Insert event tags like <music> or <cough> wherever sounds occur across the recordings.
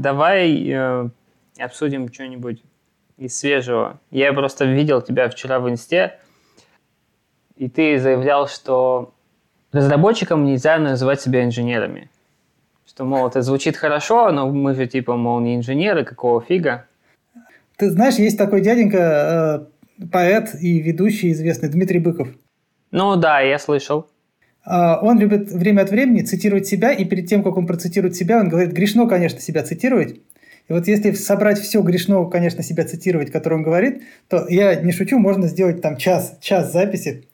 давай э, обсудим что-нибудь из свежего. Я просто видел тебя вчера в инсте, и ты заявлял, что разработчикам нельзя называть себя инженерами. Что, мол, это звучит хорошо, но мы же, типа, мол, не инженеры, какого фига. Ты знаешь, есть такой дяденька, э, поэт и ведущий известный, Дмитрий Быков. Ну да, я слышал. А, он любит время от времени цитировать себя, и перед тем, как он процитирует себя, он говорит, грешно, конечно, себя цитировать. И вот если собрать все грешно, конечно, себя цитировать, которое он говорит, то я не шучу, можно сделать там час, час записи.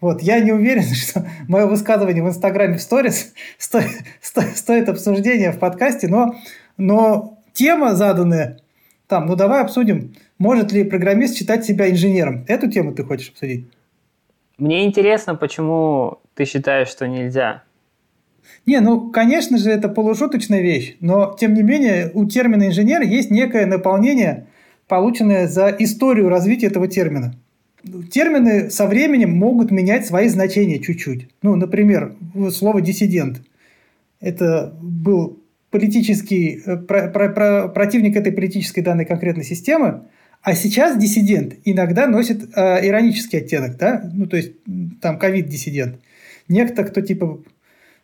Вот, я не уверен, <laughs> что мое высказывание в Инстаграме в сторис <laughs> стоит, стоит, стоит обсуждения в подкасте, но, но тема заданная там, ну давай обсудим, может ли программист считать себя инженером. Эту тему ты хочешь обсудить? Мне интересно, почему ты считаешь, что нельзя? Не, ну, конечно же, это полушуточная вещь, но, тем не менее, у термина «инженер» есть некое наполнение, полученное за историю развития этого термина. Термины со временем могут менять свои значения чуть-чуть. Ну, например, слово «диссидент». Это был политический, э, про, про, про, противник этой политической данной конкретной системы, а сейчас диссидент иногда носит э, иронический оттенок, да, ну то есть там ковид-диссидент. Некто, кто типа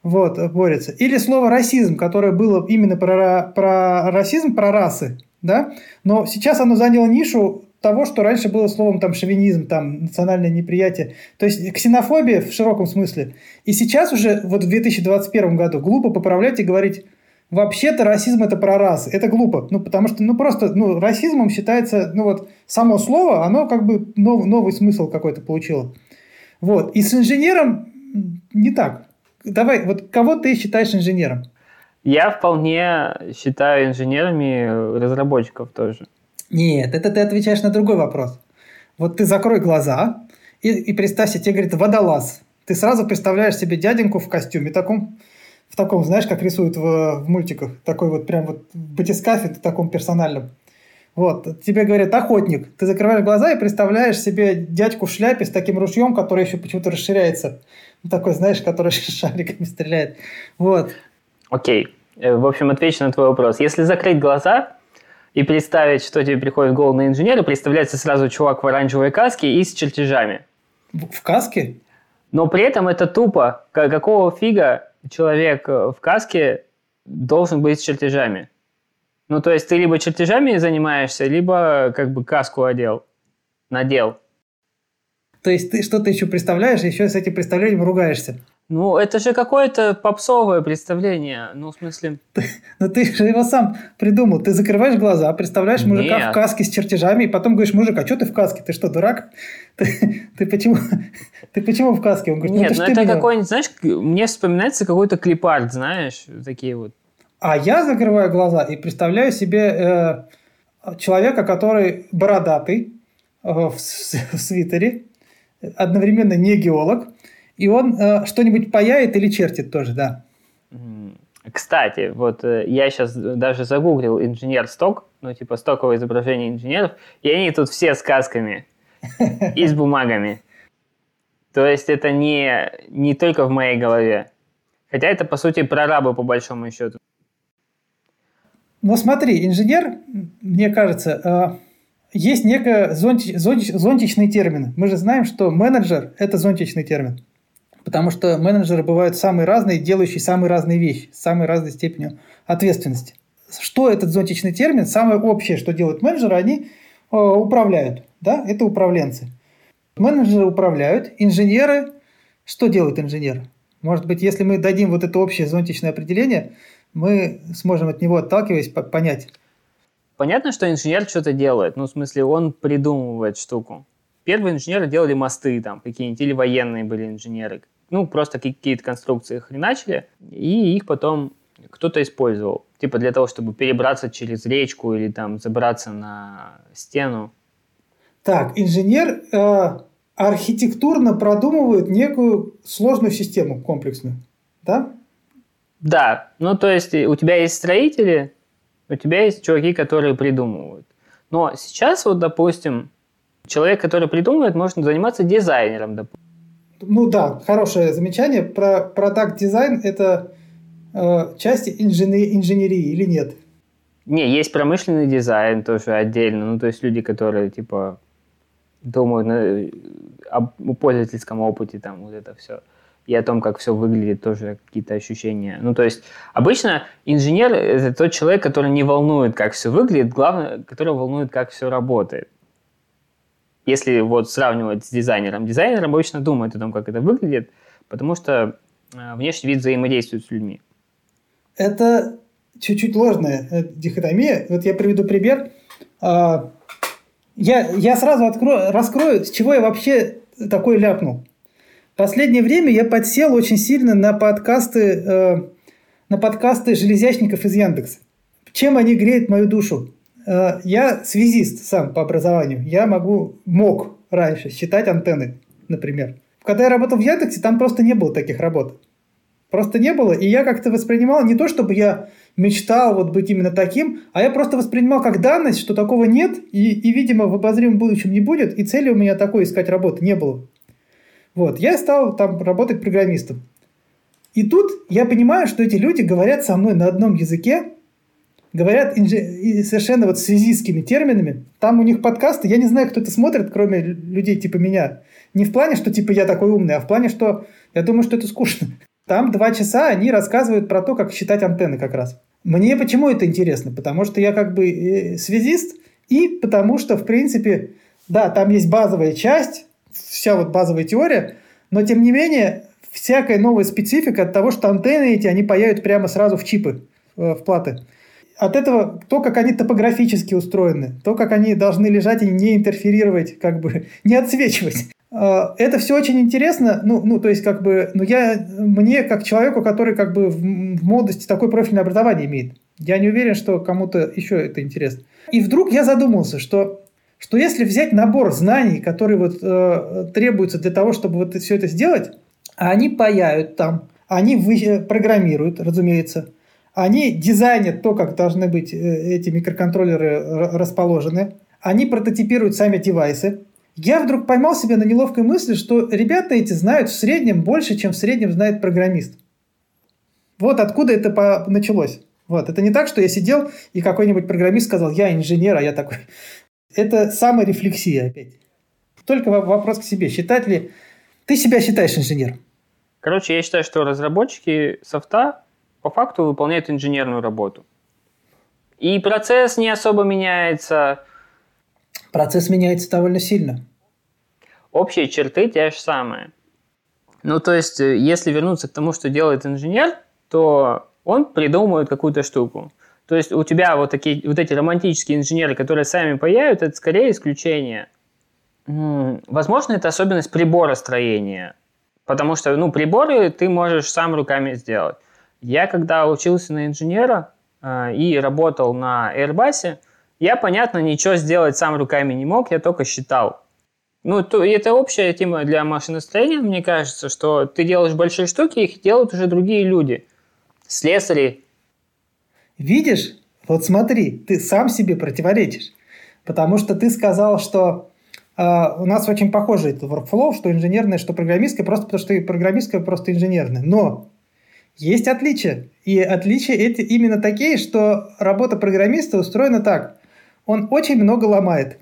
вот, борется. Или слово расизм, которое было именно про, про расизм, про расы, да, но сейчас оно заняло нишу того, что раньше было словом там шовинизм, там национальное неприятие, то есть ксенофобия в широком смысле. И сейчас уже вот в 2021 году глупо поправлять и говорить Вообще-то расизм это про расы. Это глупо. Ну, потому что, ну, просто, ну, расизмом считается, ну, вот, само слово, оно как бы нов, новый смысл какой-то получило. Вот. И с инженером не так. Давай, вот кого ты считаешь инженером? Я вполне считаю инженерами разработчиков тоже. Нет, это ты отвечаешь на другой вопрос. Вот ты закрой глаза и, и представь себе, тебе говорит водолаз. Ты сразу представляешь себе дяденьку в костюме таком, в таком, знаешь, как рисуют в, в мультиках, такой вот прям вот в батискафе, таком персональном. Вот, тебе говорят охотник. Ты закрываешь глаза и представляешь себе дядьку в шляпе с таким ружьем, который еще почему-то расширяется. Такой, знаешь, который <laughs> шариками стреляет. Вот. Окей. Okay. Э, в общем, отвечу на твой вопрос. Если закрыть глаза и представить, что тебе приходит в голову на инженера, представляется сразу чувак в оранжевой каске и с чертежами. В каске? Но при этом это тупо. Какого фига человек э, в каске должен быть с чертежами. Ну, то есть ты либо чертежами занимаешься, либо как бы каску одел, надел. То есть ты что-то еще представляешь, еще с этим представлением ругаешься? Ну, это же какое-то попсовое представление. Ну, в смысле... Но ты же его сам придумал. Ты закрываешь глаза, представляешь мужика Нет. в каске с чертежами, и потом говоришь, мужик, а что ты в каске? Ты что, дурак? Ты, ты, почему, ты почему в каске? Он говорит, ну, Нет, это ну это какой-нибудь, знаешь, мне вспоминается какой-то клипарт, знаешь, такие вот. А я закрываю глаза и представляю себе э, человека, который бородатый, э, в, <laughs> в свитере, одновременно не геолог, и он э, что-нибудь паяет или чертит тоже, да. Кстати, вот э, я сейчас даже загуглил инженер сток, ну типа стоковое изображение инженеров, и они тут все с касками <laughs> и с бумагами. То есть это не, не только в моей голове. Хотя это, по сути, прорабы по большому счету. Ну смотри, инженер, мне кажется, э, есть некий зонтич, зонтич, зонтичный термин. Мы же знаем, что менеджер – это зонтичный термин. Потому что менеджеры бывают самые разные, делающие самые разные вещи, с самой разной степенью ответственности. Что этот зонтичный термин? Самое общее, что делают менеджеры, они э, управляют. Да? Это управленцы. Менеджеры управляют, инженеры... Что делают инженеры? Может быть, если мы дадим вот это общее зонтичное определение, мы сможем от него, отталкиваясь, понять. Понятно, что инженер что-то делает. Ну, в смысле, он придумывает штуку. Первые инженеры делали мосты там какие-нибудь, или военные были инженеры ну, просто какие-то конструкции хреначили, и их потом кто-то использовал. Типа для того, чтобы перебраться через речку или там забраться на стену. Так, инженер э, архитектурно продумывает некую сложную систему комплексную, да? Да, ну то есть у тебя есть строители, у тебя есть чуваки, которые придумывают. Но сейчас вот, допустим, человек, который придумывает, может заниматься дизайнером, допустим. Ну да, хорошее замечание. Про продакт дизайн это э, часть инженерии, инженерии или нет? Не, есть промышленный дизайн тоже отдельно. Ну, то есть люди, которые, типа, думают на, об пользовательском опыте, там, вот это все. И о том, как все выглядит, тоже какие-то ощущения. Ну, то есть, обычно инженер – это тот человек, который не волнует, как все выглядит, главное, который волнует, как все работает. Если вот сравнивать с дизайнером, дизайнер обычно думает о том, как это выглядит, потому что э, внешний вид взаимодействует с людьми. Это чуть-чуть ложная э, дихотомия. Вот я приведу пример. А, я, я сразу открою, раскрою, с чего я вообще такой ляпнул. Последнее время я подсел очень сильно на подкасты, э, на подкасты железячников из Яндекса. Чем они греют мою душу? Э, я связист сам по образованию. Я могу, мог раньше считать антенны, например. Когда я работал в Яндексе, там просто не было таких работ. Просто не было, и я как-то воспринимал не то, чтобы я мечтал вот быть именно таким, а я просто воспринимал как данность, что такого нет, и, и видимо, в обозримом будущем не будет, и цели у меня такой искать работы не было. Вот, я стал там работать программистом. И тут я понимаю, что эти люди говорят со мной на одном языке, говорят совершенно вот связистскими терминами. Там у них подкасты, я не знаю, кто это смотрит, кроме людей типа меня. Не в плане, что типа я такой умный, а в плане, что я думаю, что это скучно. Там два часа они рассказывают про то, как считать антенны как раз. Мне почему это интересно? Потому что я как бы э, связист, и потому что, в принципе, да, там есть базовая часть, вся вот базовая теория, но тем не менее, всякая новая специфика от того, что антенны эти, они паяют прямо сразу в чипы, э, в платы. От этого то, как они топографически устроены, то, как они должны лежать и не интерферировать, как бы <laughs> не отсвечивать. Э, это все очень интересно, ну, ну, то есть, как бы, ну, я, мне, как человеку, который, как бы, в, молодости такое профильное образование имеет, я не уверен, что кому-то еще это интересно. И вдруг я задумался, что, что если взять набор знаний, которые вот э, требуются для того, чтобы вот все это сделать, они паяют там, они вы, э, программируют, разумеется, они дизайнят то, как должны быть э, эти микроконтроллеры расположены, они прототипируют сами девайсы, я вдруг поймал себя на неловкой мысли, что ребята эти знают в среднем больше, чем в среднем знает программист. Вот откуда это началось. Вот. Это не так, что я сидел, и какой-нибудь программист сказал, я инженер, а я такой. Это саморефлексия опять. Только вопрос к себе. Считать ли... Ты себя считаешь инженером? Короче, я считаю, что разработчики софта по факту выполняют инженерную работу. И процесс не особо меняется, процесс меняется довольно сильно. Общие черты те же самые. Ну, то есть, э, если вернуться к тому, что делает инженер, то он придумывает какую-то штуку. То есть у тебя вот, такие, вот эти романтические инженеры, которые сами паяют, это скорее исключение. Возможно, это особенность приборостроения. Потому что ну, приборы ты можешь сам руками сделать. Я когда учился на инженера э, и работал на Airbus, я, понятно, ничего сделать сам руками не мог, я только считал. Ну, то, и это общая тема для машиностроения, мне кажется, что ты делаешь большие штуки, их делают уже другие люди. Слесари. Видишь? Вот смотри, ты сам себе противоречишь. Потому что ты сказал, что э, у нас очень похожий это workflow, что инженерное, что программистское, просто потому что и программистское просто инженерное. Но есть отличия. И отличия эти именно такие, что работа программиста устроена так он очень много ломает.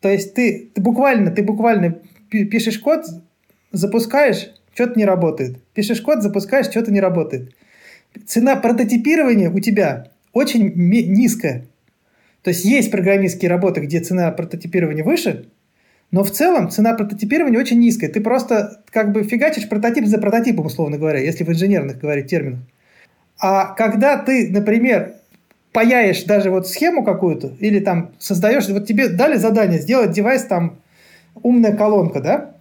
То есть ты, ты буквально, ты буквально пишешь код, запускаешь, что-то не работает. Пишешь код, запускаешь, что-то не работает. Цена прототипирования у тебя очень низкая. То есть есть программистские работы, где цена прототипирования выше, но в целом цена прототипирования очень низкая. Ты просто как бы фигачишь прототип за прототипом, условно говоря, если в инженерных говорить терминах. А когда ты, например, паяешь даже вот схему какую-то, или там создаешь, вот тебе дали задание сделать девайс там умная колонка, да,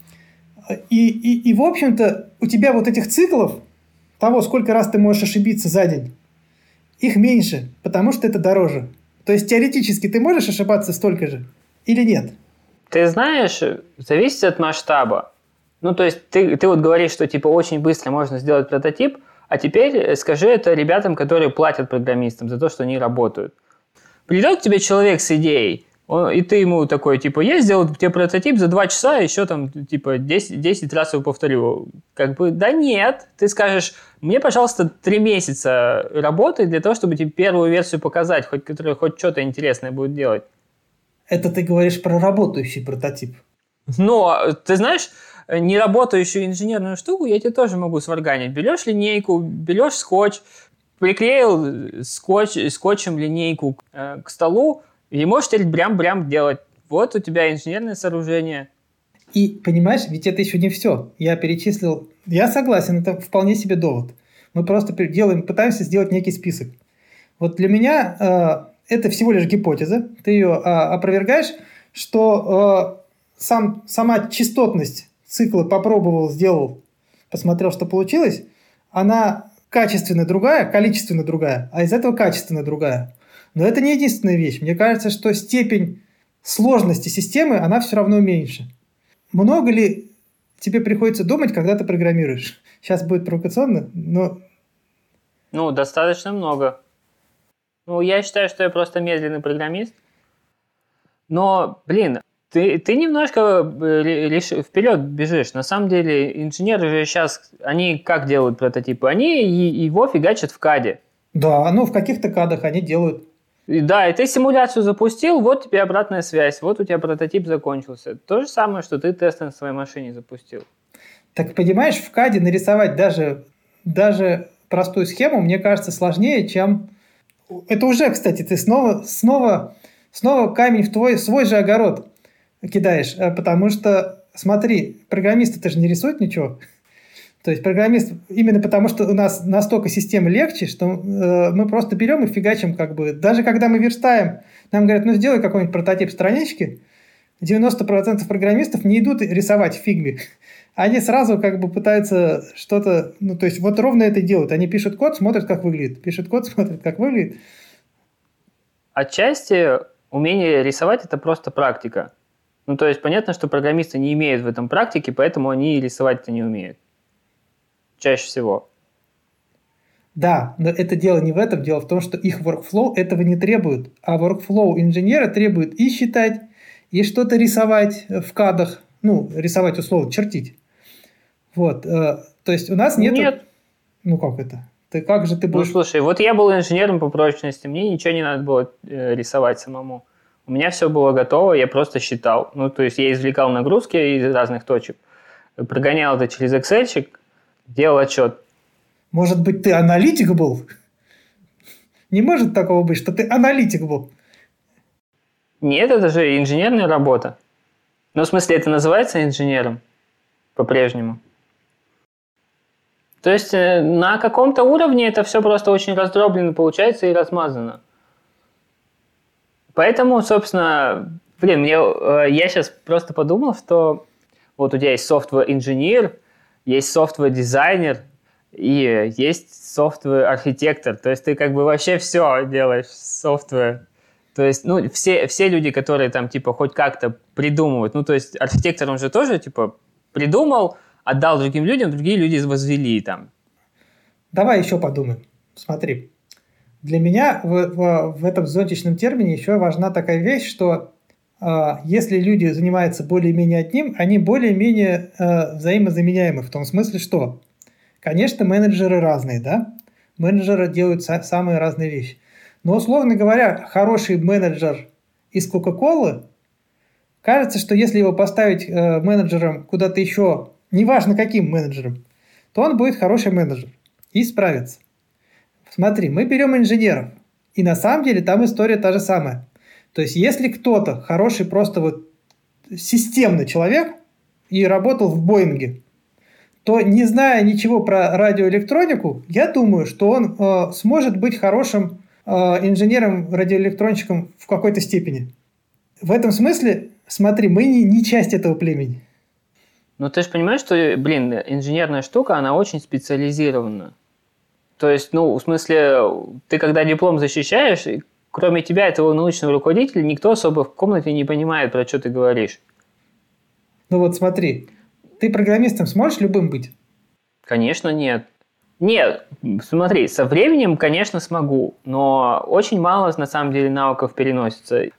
и, и, и в общем-то у тебя вот этих циклов, того, сколько раз ты можешь ошибиться за день, их меньше, потому что это дороже. То есть теоретически ты можешь ошибаться столько же или нет? Ты знаешь, зависит от масштаба. Ну, то есть ты, ты вот говоришь, что типа очень быстро можно сделать прототип, а теперь э, скажи это ребятам, которые платят программистам за то, что они работают. Придет к тебе человек с идеей, И ты ему такой, типа, я сделал тебе прототип за два часа, еще там, типа, 10, 10 раз его повторю. Как бы, да нет. Ты скажешь, мне, пожалуйста, три месяца работы для того, чтобы тебе первую версию показать, хоть, которая хоть что-то интересное будет делать. Это ты говоришь про работающий прототип. Но, ты знаешь, неработающую инженерную штуку я тебе тоже могу сварганить. Берешь линейку, берешь скотч, приклеил скотч, скотчем линейку э, к столу, и можешь теперь брям-брям делать. Вот у тебя инженерное сооружение. И, понимаешь, ведь это еще не все. Я перечислил... Я согласен, это вполне себе довод. Мы просто делаем, пытаемся сделать некий список. Вот для меня э, это всего лишь гипотеза. Ты ее э, опровергаешь, что э, сам, сама частотность цикла попробовал, сделал, посмотрел, что получилось, она качественно другая, количественно другая, а из этого качественно другая. Но это не единственная вещь. Мне кажется, что степень сложности системы, она все равно меньше. Много ли тебе приходится думать, когда ты программируешь? Сейчас будет провокационно, но... Ну, достаточно много. Ну, я считаю, что я просто медленный программист. Но, блин, ты, ты немножко э, вперед бежишь. На самом деле, инженеры же сейчас, они как делают прототипы? Они его фигачат в каде. Да, ну в каких-то кадах они делают. И, да, и ты симуляцию запустил, вот тебе обратная связь, вот у тебя прототип закончился. То же самое, что ты тест на своей машине запустил. Так понимаешь, в каде нарисовать даже, даже простую схему, мне кажется, сложнее, чем... Это уже, кстати, ты снова, снова, снова камень в твой свой же огород кидаешь, э, потому что, смотри, программисты-то же не рисуют ничего. То есть программист, именно потому что у нас настолько система легче, что э, мы просто берем и фигачим как бы. Даже когда мы верстаем, нам говорят, ну сделай какой-нибудь прототип странички, 90% программистов не идут рисовать в. <laughs> Они сразу как бы пытаются что-то, ну то есть вот ровно это делают. Они пишут код, смотрят, как выглядит. Пишут код, <laughs> смотрят, как выглядит. Отчасти умение рисовать – это просто практика. Ну, то есть понятно, что программисты не имеют в этом практики, поэтому они рисовать-то не умеют. Чаще всего. Да, но это дело не в этом. Дело в том, что их workflow этого не требует. А workflow инженера требует и считать, и что-то рисовать в кадах. Ну, рисовать условно, чертить. Вот. Э, то есть у нас нет... Нет. Ну, как это? Ты как же ты ну, будешь... Ну, слушай, вот я был инженером по прочности, мне ничего не надо было э, рисовать самому. У меня все было готово, я просто считал. Ну, то есть я извлекал нагрузки из разных точек, прогонял это через Excel, делал отчет. Может быть, ты аналитик был? Не может такого быть, что ты аналитик был. Нет, это же инженерная работа. Ну, в смысле, это называется инженером по-прежнему. То есть э, на каком-то уровне это все просто очень раздроблено получается и размазано. Поэтому, собственно, блин, э, я сейчас просто подумал, что вот у тебя есть software-инженер, есть software-дизайнер и есть software-архитектор. То есть ты как бы вообще все делаешь software. То есть, ну, все, все люди, которые там, типа, хоть как-то придумывают, ну, то есть архитектор, он же тоже, типа, придумал, отдал другим людям, другие люди возвели там. Давай еще подумаем. Смотри, для меня в, в, в этом зонтичном термине еще важна такая вещь, что если люди занимаются более-менее одним, они более-менее э, взаимозаменяемы в том смысле, что, конечно, менеджеры разные, да, менеджеры делают са- самые разные вещи. Но, условно говоря, хороший менеджер из Кока-Колы, кажется, что если его поставить э, менеджером куда-то еще, неважно каким менеджером, то он будет хороший менеджер и справится. Смотри, мы берем инженеров, и на самом деле там история та же самая. То есть если кто-то хороший просто вот системный человек и работал в Боинге, то не зная ничего про радиоэлектронику, я думаю, что он э, сможет быть хорошим э, инженером, радиоэлектронщиком в какой-то степени. В этом смысле, смотри, мы не, не часть этого племени. Ну, ты же понимаешь, что, блин, инженерная штука, она очень специализирована. То есть, ну, в смысле, ты когда диплом защищаешь, кроме тебя, этого научного руководителя, никто особо в комнате не понимает, про что ты говоришь. Ну вот смотри, ты программистом сможешь любым быть? Конечно, нет. Нет, смотри, со временем, конечно, смогу, но очень мало на самом деле навыков переносится.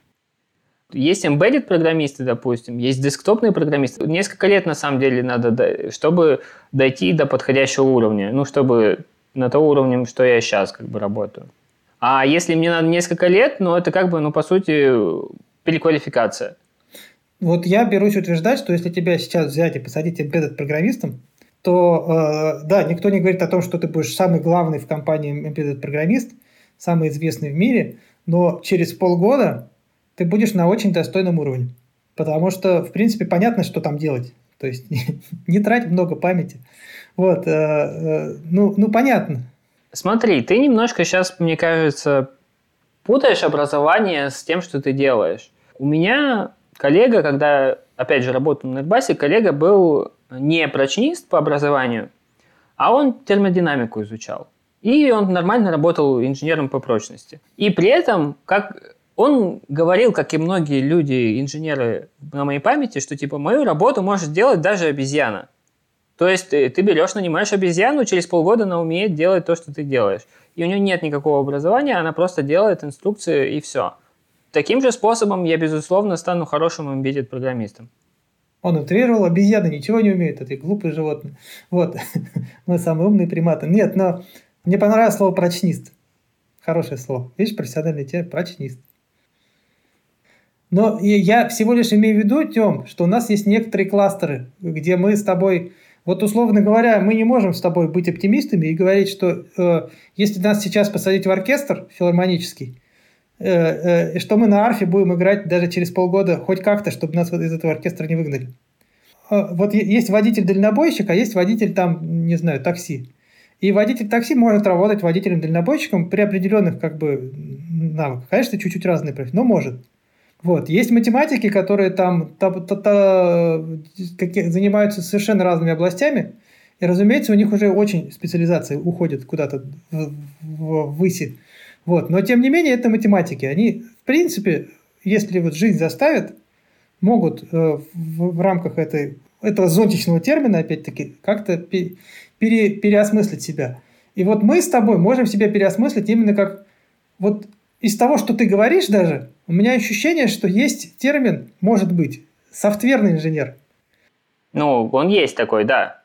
Есть embedded программисты, допустим, есть десктопные программисты. Несколько лет, на самом деле, надо, чтобы дойти до подходящего уровня. Ну, чтобы на то уровне, что я сейчас как бы работаю. А если мне надо несколько лет, ну, это как бы, ну, по сути, переквалификация. Вот я берусь утверждать, что если тебя сейчас взять и посадить embedded программистом, то, э, да, никто не говорит о том, что ты будешь самый главный в компании embedded программист, самый известный в мире, но через полгода ты будешь на очень достойном уровне. Потому что, в принципе, понятно, что там делать. То есть <laughs> не, трать много памяти. Вот, э, э, ну, ну, понятно. Смотри, ты немножко сейчас, мне кажется, путаешь образование с тем, что ты делаешь. У меня коллега, когда, опять же, работал на Airbus, коллега был не прочнист по образованию, а он термодинамику изучал. И он нормально работал инженером по прочности. И при этом, как он говорил, как и многие люди, инженеры на моей памяти, что типа мою работу может делать даже обезьяна. То есть ты, ты берешь, нанимаешь обезьяну, через полгода она умеет делать то, что ты делаешь. И у нее нет никакого образования, она просто делает инструкции и все. Таким же способом я, безусловно, стану хорошим embedded программистом. Он утрировал, обезьяны ничего не умеют, это глупые животные. Вот, <laughs> мы самые умные приматы. Нет, но мне понравилось слово «прочнист». Хорошее слово. Видишь, профессиональный термин «прочнист». Но я всего лишь имею в виду, Тем, что у нас есть некоторые кластеры, где мы с тобой вот, условно говоря, мы не можем с тобой быть оптимистами и говорить, что э, если нас сейчас посадить в оркестр филармонический, э, э, что мы на арфе будем играть даже через полгода хоть как-то, чтобы нас из этого оркестра не выгнали. Э, вот есть водитель-дальнобойщик, а есть водитель там, не знаю, такси. И водитель такси может работать водителем-дальнобойщиком при определенных как бы навыках. Конечно, чуть-чуть разные профессии, но может. Вот. Есть математики, которые там та, та, та, занимаются совершенно разными областями, и, разумеется, у них уже очень специализация уходит куда-то в, в, выси. Вот. Но, тем не менее, это математики. Они, в принципе, если вот жизнь заставит, могут э, в, в рамках этой, этого зонтичного термина, опять-таки, как-то пере, переосмыслить себя. И вот мы с тобой можем себя переосмыслить именно как вот из того, что ты говоришь даже, у меня ощущение, что есть термин, может быть, софтверный инженер. Ну, он есть такой, да.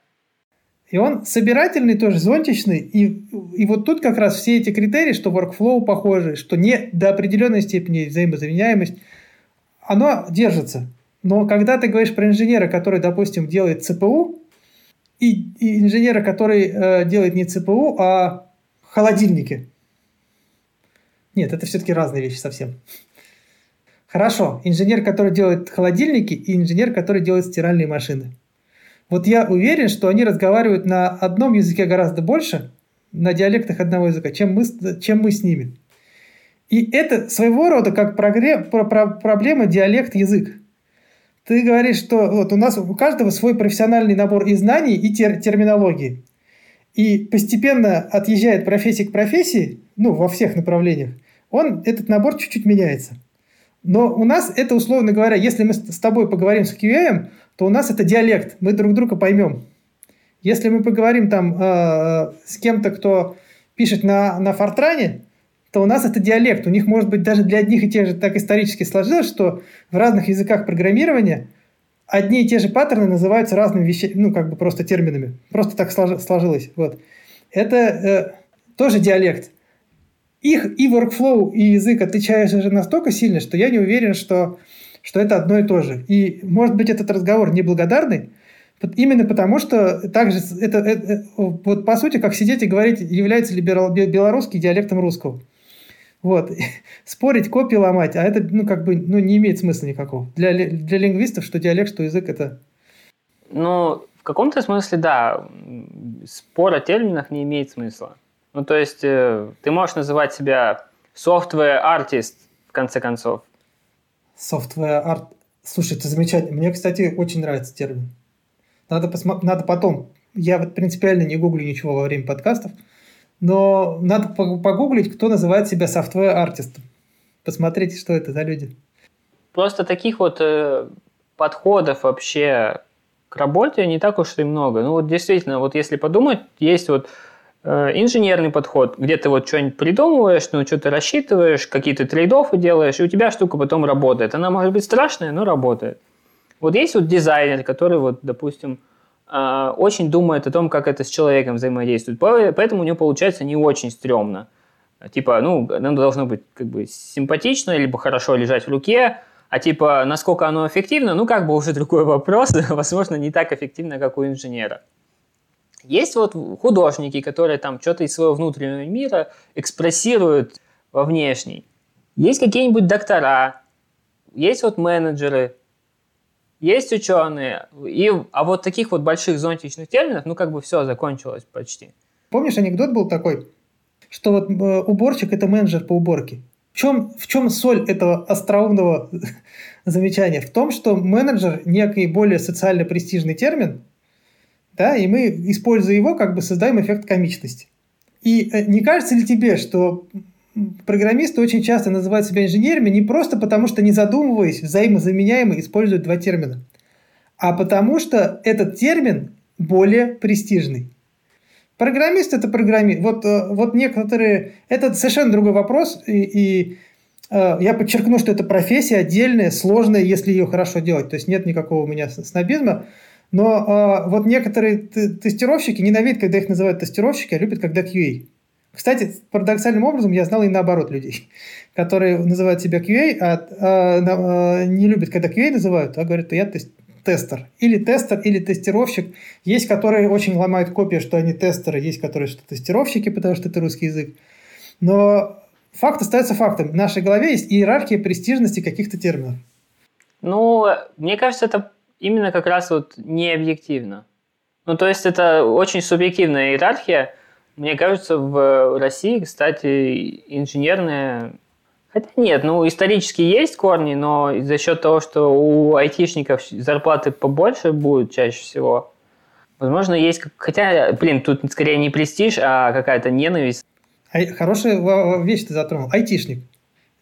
И он собирательный тоже, зонтичный. И, и вот тут как раз все эти критерии, что workflow похожи, что не до определенной степени взаимозаменяемость, оно держится. Но когда ты говоришь про инженера, который, допустим, делает ЦПУ, и, и инженера, который э, делает не ЦПУ, а холодильники. Нет, это все-таки разные вещи совсем. Хорошо, инженер, который делает холодильники, и инженер, который делает стиральные машины. Вот я уверен, что они разговаривают на одном языке гораздо больше, на диалектах одного языка, чем мы, чем мы с ними. И это своего рода как проблема диалект-язык. Ты говоришь, что вот у нас у каждого свой профессиональный набор и знаний, и тер терминологии. И постепенно отъезжает профессия к профессии, ну, во всех направлениях, он, этот набор чуть-чуть меняется. Но у нас это, условно говоря, если мы с тобой поговорим с QM, то у нас это диалект, мы друг друга поймем. Если мы поговорим там э, с кем-то, кто пишет на, на Фортране, то у нас это диалект. У них, может быть, даже для одних и тех же так исторически сложилось, что в разных языках программирования одни и те же паттерны называются разными вещами, ну, как бы просто терминами. Просто так сложилось. Вот. Это э, тоже диалект их и workflow, и язык отличаются уже настолько сильно, что я не уверен, что, что это одно и то же. И, может быть, этот разговор неблагодарный, именно потому что также это, это вот по сути, как сидеть и говорить, является ли белорусский диалектом русского. Вот. <laughs> Спорить, копии ломать, а это, ну, как бы, ну, не имеет смысла никакого. Для, для лингвистов, что диалект, что язык, это... Ну, в каком-то смысле, да, спор о терминах не имеет смысла. Ну, то есть э, ты можешь называть себя software artist, в конце концов. Software art. Слушай, это замечательно. Мне, кстати, очень нравится термин. Надо, посмо... надо потом. Я вот принципиально не гуглю ничего во время подкастов, но надо погуглить, кто называет себя software артистом. Посмотрите, что это за люди. Просто таких вот э, подходов вообще к работе не так уж и много. Ну вот действительно, вот если подумать, есть вот э, инженерный подход, где ты вот что-нибудь придумываешь, ну, что-то рассчитываешь, какие-то трейдофы делаешь, и у тебя штука потом работает. Она может быть страшная, но работает. Вот есть вот дизайнер, который вот, допустим, очень думает о том, как это с человеком взаимодействует, поэтому у него получается не очень стрёмно. Типа, ну, оно должно быть как бы симпатично, либо хорошо лежать в руке, а типа, насколько оно эффективно, ну, как бы уже другой вопрос, <laughs> возможно, не так эффективно, как у инженера. Есть вот художники, которые там что-то из своего внутреннего мира экспрессируют во внешний. Есть какие-нибудь доктора, есть вот менеджеры, есть ученые. И, а вот таких вот больших зонтичных терминов, ну, как бы все закончилось почти. Помнишь, анекдот был такой, что вот э, уборщик – это менеджер по уборке. В чем, в чем соль этого остроумного <laughs> замечания? В том, что менеджер – некий более социально престижный термин, да, и мы, используя его, как бы создаем эффект комичности. И э, не кажется ли тебе, что программисты очень часто называют себя инженерами не просто потому, что, не задумываясь, взаимозаменяемо используют два термина, а потому что этот термин более престижный. Программист это программист. Вот, э, вот некоторые... Это совершенно другой вопрос. И, и э, я подчеркну, что это профессия отдельная, сложная, если ее хорошо делать. То есть нет никакого у меня снобизма. Но э, вот некоторые тестировщики ненавидят, когда их называют тестировщики, а любят, когда QA. Кстати, парадоксальным образом я знал и наоборот людей, <laughs> которые называют себя QA, а, а, а не любят, когда QA называют, а говорят, я тест, тестер. Или тестер, или тестировщик. Есть, которые очень ломают копии, что они тестеры, есть, которые что тестировщики, потому что это русский язык. Но факт остается фактом. В нашей голове есть иерархия престижности каких-то терминов. Ну, мне кажется, это именно как раз вот не объективно. Ну, то есть это очень субъективная иерархия. Мне кажется, в России, кстати, инженерная Хотя нет, ну исторически есть корни, но за счет того, что у айтишников зарплаты побольше будут чаще всего, возможно, есть... Хотя, блин, тут скорее не престиж, а какая-то ненависть. А, хорошая вещь ты затронул. Айтишник.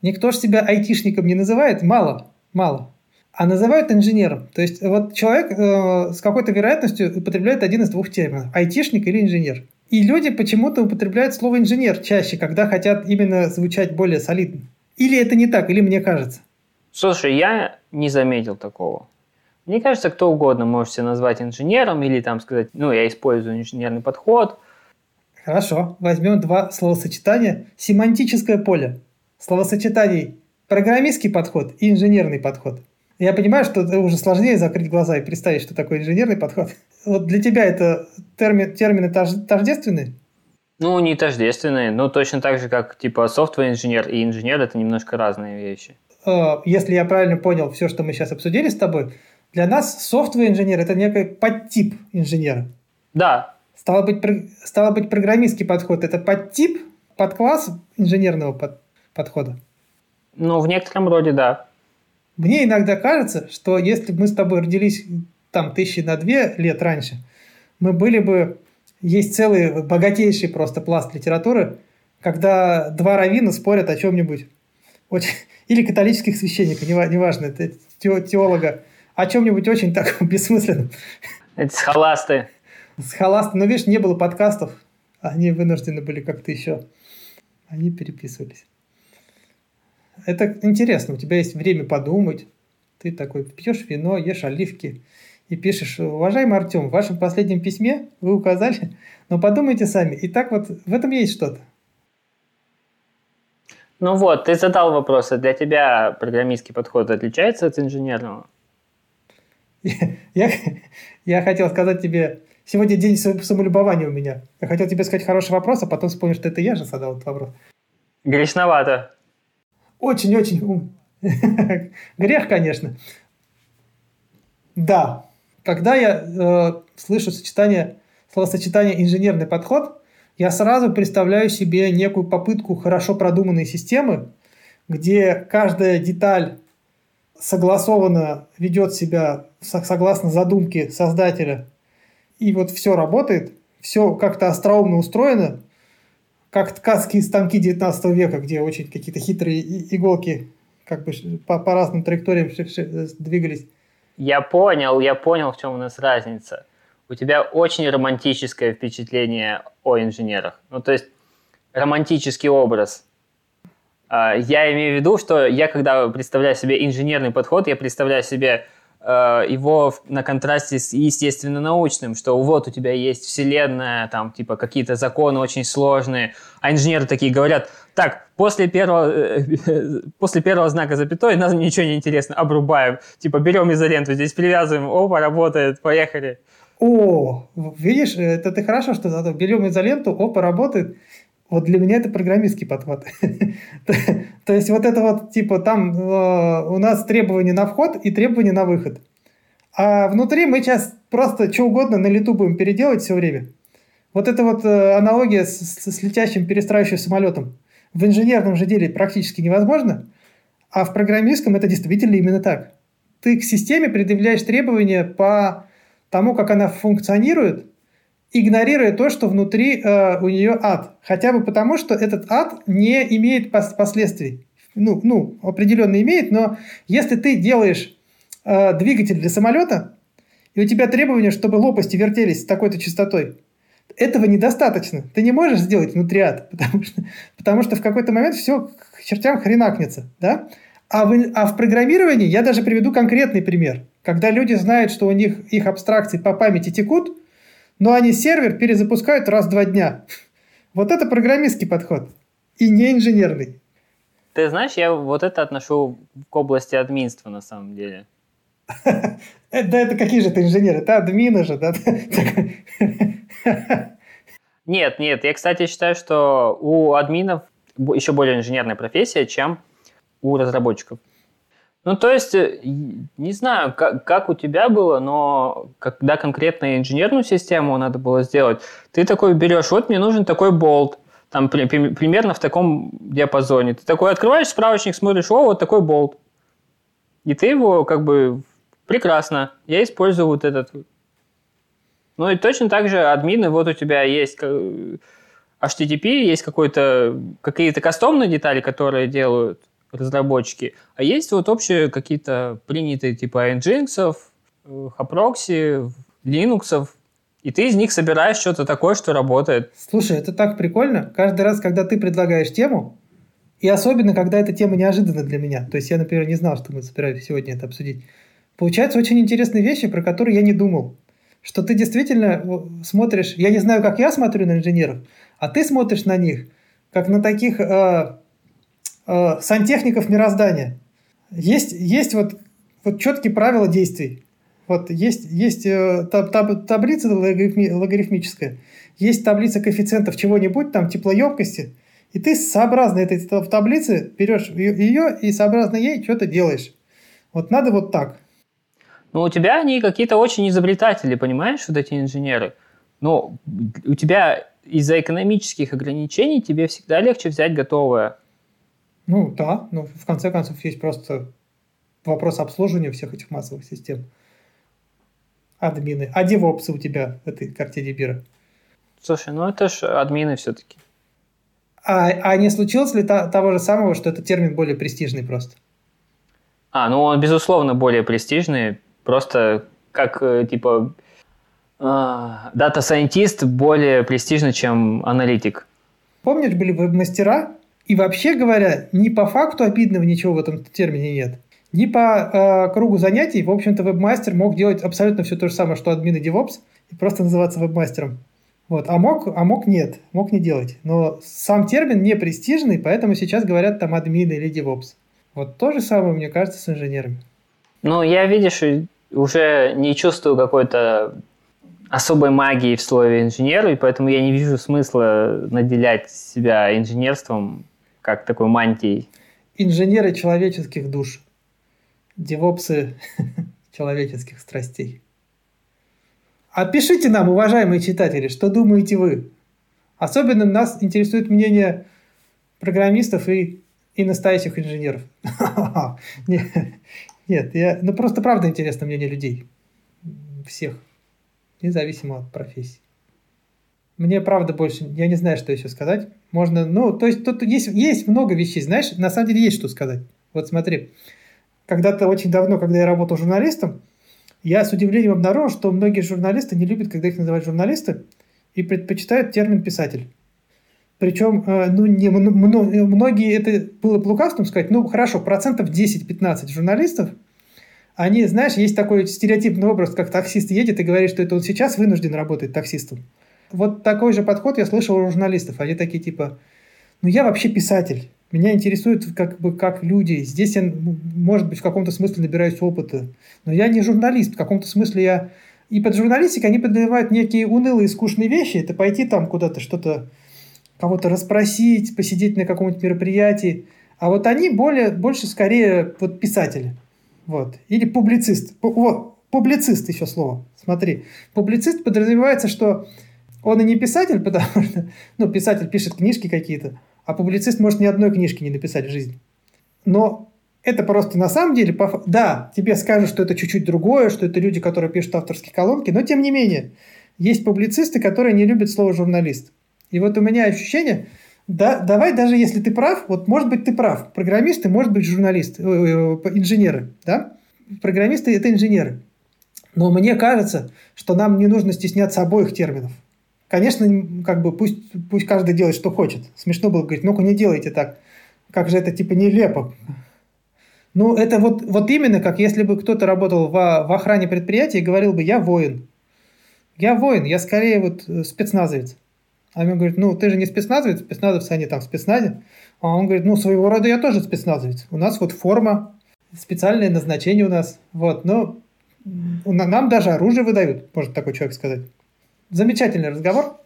Никто же себя айтишником не называет, мало, мало. А называют инженером. То есть вот человек э, с какой-то вероятностью употребляет один из двух терминов. Айтишник или инженер. И люди почему-то употребляют слово инженер чаще, когда хотят именно звучать более солидно. Или это не так, или мне кажется? Слушай, я не заметил такого. Мне кажется, кто угодно может себя назвать инженером или там сказать, ну, я использую инженерный подход. Хорошо, возьмем два словосочетания. Семантическое поле. Словосочетаний программистский подход и инженерный подход. Я понимаю, что это уже сложнее закрыть глаза и представить, что такое инженерный подход. Вот для тебя это термин, термины тождественные? Ну, не тождественные, но точно так же, как типа софтвер-инженер и инженер – это немножко разные вещи. Э, если я правильно понял все, что мы сейчас обсудили с тобой, для нас софтвер-инженер – это некий подтип инженера. Да. Стало быть, стало быть, программистский подход – это подтип, подкласс инженерного под, подхода? Ну, в некотором роде, да. Мне иногда кажется, что если бы мы с тобой родились там тысячи на две лет раньше, мы были бы есть целый богатейший просто пласт литературы, когда два равина спорят о чем-нибудь. Очень... <laughs> Или католических священников, неважно, это теолога, о чем-нибудь очень <laughs> так бессмысленном. Это схоласты. Схоласты. Но, видишь, не было подкастов. Они вынуждены были как-то еще. Они переписывались. Это интересно. У тебя есть время подумать. Ты такой пьешь вино, ешь оливки и пишешь, уважаемый Артем, в вашем последнем письме вы указали, но подумайте сами. И так вот в этом есть что-то. Ну вот, ты задал вопрос, а для тебя программистский подход отличается от инженерного? Я, я хотел сказать тебе, сегодня день самолюбования у меня. Я хотел тебе сказать хороший вопрос, а потом вспомнил, что это я же задал этот вопрос. Грешновато. Очень-очень <laughs> Грех, конечно. Да, когда я э, слышу сочетание, словосочетание инженерный подход, я сразу представляю себе некую попытку хорошо продуманной системы, где каждая деталь согласованно ведет себя согласно задумке создателя, и вот все работает, все как-то остроумно устроено, как ткацкие станки 19 века, где очень какие-то хитрые иголки как бы по, по разным траекториям двигались. Я понял, я понял, в чем у нас разница. у тебя очень романтическое впечатление о инженерах. Ну, то есть романтический образ. А, я имею в виду, что я, когда представляю себе инженерный подход, я представляю себе э, его на контрасте с естественно-научным, что вот у тебя есть вселенная, там, типа, какие-то законы очень сложные, а инженеры такие говорят, так, после первого, э, <laughs> после первого знака запятой нам ничего не интересно, обрубаем, типа, берем изоленту, здесь привязываем, опа, работает, поехали. О, видишь, это ты хорошо, что берем изоленту, опа, работает. Вот для меня это программистский подход. <laughs> То есть вот это вот, типа, там э, у нас требования на вход и требования на выход. А внутри мы сейчас просто что угодно на лету будем переделать все время. Вот это вот э, аналогия с, с летящим перестраивающим самолетом. В инженерном же деле практически невозможно, а в программистском это действительно именно так. Ты к системе предъявляешь требования по тому, как она функционирует, игнорируя то, что внутри э, у нее ад. Хотя бы потому, что этот ад не имеет пос последствий. Ну, ну, определенно имеет, но если ты делаешь э, двигатель для самолета, и у тебя требования, чтобы лопасти вертелись с такой-то частотой, этого недостаточно. Ты не можешь сделать внутри ад, <laughs> потому что, потому что в какой-то момент все к чертям хренакнется. Да? А, в, а в программировании я даже приведу конкретный пример. Когда люди знают, что у них их абстракции по памяти текут, но они сервер перезапускают раз в два дня. Вот это программистский подход. И не инженерный. Ты знаешь, я вот это отношу к области админства на самом деле. Э, да это какие же ты инженеры? Это админы же, да? Нет, нет. Я, кстати, считаю, что у админов еще более инженерная профессия, чем у разработчиков. Ну, то есть, э, не знаю, как, как у тебя было, но когда конкретно инженерную систему надо было сделать, ты такой берешь, вот мне нужен такой болт, там при, при, примерно в таком диапазоне. Ты такой открываешь справочник, смотришь, о, вот такой болт. И ты его как бы прекрасно, я использую вот этот. Ну и точно так же админы, вот у тебя есть HTTP, есть какие-то кастомные детали, которые делают разработчики, а есть вот общие какие-то принятые типа Nginx, Haproxy, Linux, и ты из них собираешь что-то такое, что работает. Слушай, это так прикольно. Каждый раз, когда ты предлагаешь тему, и особенно, когда эта тема неожиданна для меня. То есть я, например, не знал, что мы собираемся сегодня это обсудить. Получаются очень интересные вещи, про которые я не думал. Что ты действительно смотришь... Я не знаю, как я смотрю на инженеров, а ты смотришь на них, как на таких э, э, сантехников мироздания. Есть, есть вот, вот четкие правила действий. Вот есть, есть э, таб, таб, таблица логарифми, логарифмическая, есть таблица коэффициентов чего-нибудь, там теплоемкости, и ты сообразно этой таблице берешь ее и сообразно ей что-то делаешь. Вот надо вот так. Ну, у тебя они какие-то очень изобретатели, понимаешь, вот эти инженеры. Но у тебя из-за экономических ограничений тебе всегда легче взять готовое. Ну да, но в конце концов есть просто вопрос обслуживания всех этих массовых систем. Админы. А девопсы у тебя в этой картине мира? Слушай, ну это ж админы все-таки. А, а не случилось ли та, того же самого, что этот термин более престижный просто? А, ну он, безусловно, более престижный. Просто как, э, типа, data scientist более престижный, чем аналитик. Помнишь, были веб-мастера, и вообще говоря, ни по факту обидного ничего в этом термине нет, ни по э, кругу занятий, в общем-то, вебмастер мог делать абсолютно все то же самое, что админ и DevOps, и просто называться вебмастером. Вот. А, мог, а мог нет, мог не делать. Но сам термин не престижный, поэтому сейчас говорят там админ или DevOps. Вот то же самое, мне кажется, с инженерами. Ну, я, видишь, уже не чувствую какой-то особой магии в слове инженер, и поэтому я не вижу смысла наделять себя инженерством как такой мантией. Инженеры человеческих душ. Девопсы <laughs> человеческих страстей. Опишите нам, уважаемые читатели, что думаете вы. Особенно нас интересует мнение программистов и, и настоящих инженеров. <laughs> Нет, я, ну просто правда интересно мнение людей. Всех. Независимо от профессии. Мне правда больше, я не знаю, что еще сказать. Можно, ну, то есть тут есть, есть много вещей, знаешь, на самом деле есть что сказать. Вот смотри, когда-то очень давно, когда я работал журналистом, Я с удивлением обнаружил, что многие журналисты не любят, когда их называют журналисты, и предпочитают термин «писатель». Причем, э, ну, не, многие, это было бы лукавством сказать, ну, хорошо, процентов 10-15 журналистов, они, знаешь, есть такой стереотипный образ, как таксист едет и говорит, что это он сейчас вынужден работать таксистом. Вот такой же подход я слышал у журналистов. Они такие типа, ну, я вообще писатель. Меня интересует как бы как люди. Здесь я, может быть, в каком-то смысле набираюсь опыта. Но я не журналист. В каком-то смысле я... И под журналистикой они подразумевают некие унылые, скучные вещи. Это пойти там куда-то что-то кого-то расспросить, посидеть на каком-нибудь мероприятии. А вот они более, больше скорее вот писатели. Вот. Или публицист. Вот, публицист еще слово. Смотри. Публицист подразумевается, что он и не писатель, <laughs> потому что ну, писатель пишет книжки какие-то, а публицист может ни одной книжки не написать в жизни. Но это просто на самом деле, да, тебе скажут, что это чуть-чуть другое, что это люди, которые пишут авторские колонки, но тем не менее, есть публицисты, которые не любят слово журналист. И вот у меня ощущение, да, давай даже если ты прав, вот может быть ты прав, программисты, может быть журналисты, инженеры, да? Программисты – это инженеры. Но мне кажется, что нам не нужно стесняться обоих терминов. Конечно, как бы пусть, пусть каждый делает, что хочет. Смешно было говорить, ну-ка не делайте так. Как же это типа нелепо. Ну, это вот, вот именно как если бы кто-то работал в, в охране предприятия и говорил бы, я воин. Я воин, я скорее вот э, спецназовец. А ему говорит, ну, ты же не спецназовец, спецназовцы, они там в спецназе. А он говорит, ну, своего рода я тоже спецназовец. У нас вот форма, специальное назначение у нас. Вот, но нам даже оружие выдают, может такой человек сказать. Замечательный разговор.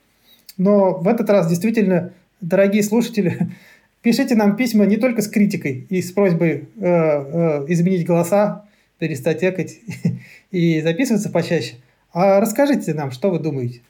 Но в этот раз действительно, дорогие слушатели, <laughs> пишите нам письма не только с критикой и с просьбой э, э, изменить голоса, перестать экать <laughs> и записываться почаще, а расскажите нам, что вы думаете.